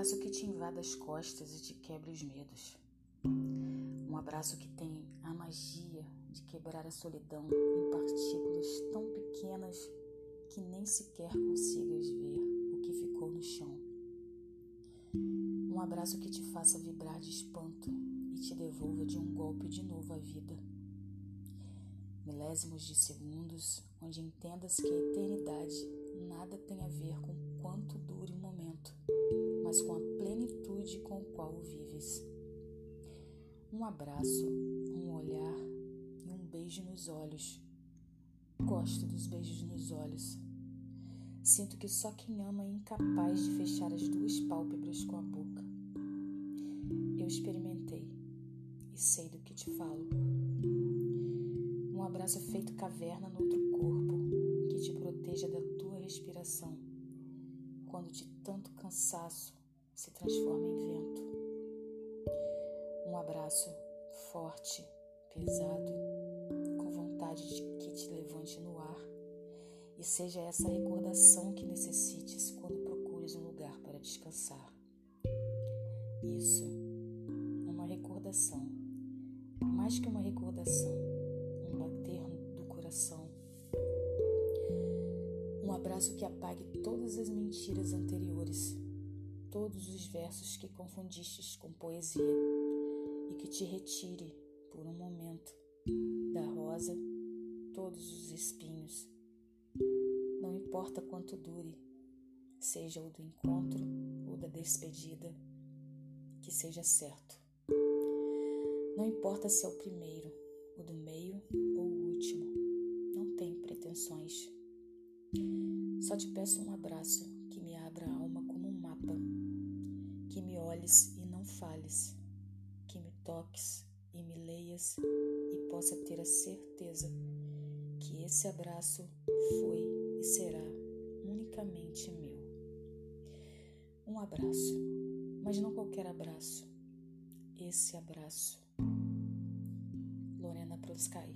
abraço que te invada as costas e te quebre os medos. Um abraço que tem a magia de quebrar a solidão em partículas tão pequenas que nem sequer consigas ver o que ficou no chão. Um abraço que te faça vibrar de espanto e te devolva de um golpe de novo à vida. Milésimos de segundos onde entendas que a eternidade nada tem a ver com quanto dure o momento, mas com a plenitude com o qual vives. Um abraço, um olhar e um beijo nos olhos. Gosto dos beijos nos olhos. Sinto que só quem ama é incapaz de fechar as duas pálpebras com a boca. Eu experimentei e sei do que te falo. Um abraço feito caverna no outro corpo que te proteja da tua respiração quando de tanto cansaço se transforma em vento. Um abraço forte, pesado, com vontade de que te levante no ar e seja essa recordação que necessites quando procures um lugar para descansar. Isso, uma recordação, mais que uma recordação, um bater do coração. Um abraço que apague todas as mentiras anteriores, todos os versos que confundistes com poesia e que te retire, por um momento, da rosa todos os espinhos. Não importa quanto dure, seja o do encontro ou da despedida, que seja certo. Não importa se é o primeiro, o do meio ou o último, não tem pretensões. Só te peço um abraço olhes e não fales que me toques e me leias e possa ter a certeza que esse abraço foi e será unicamente meu. Um abraço, mas não qualquer abraço. Esse abraço. Lorena Proskai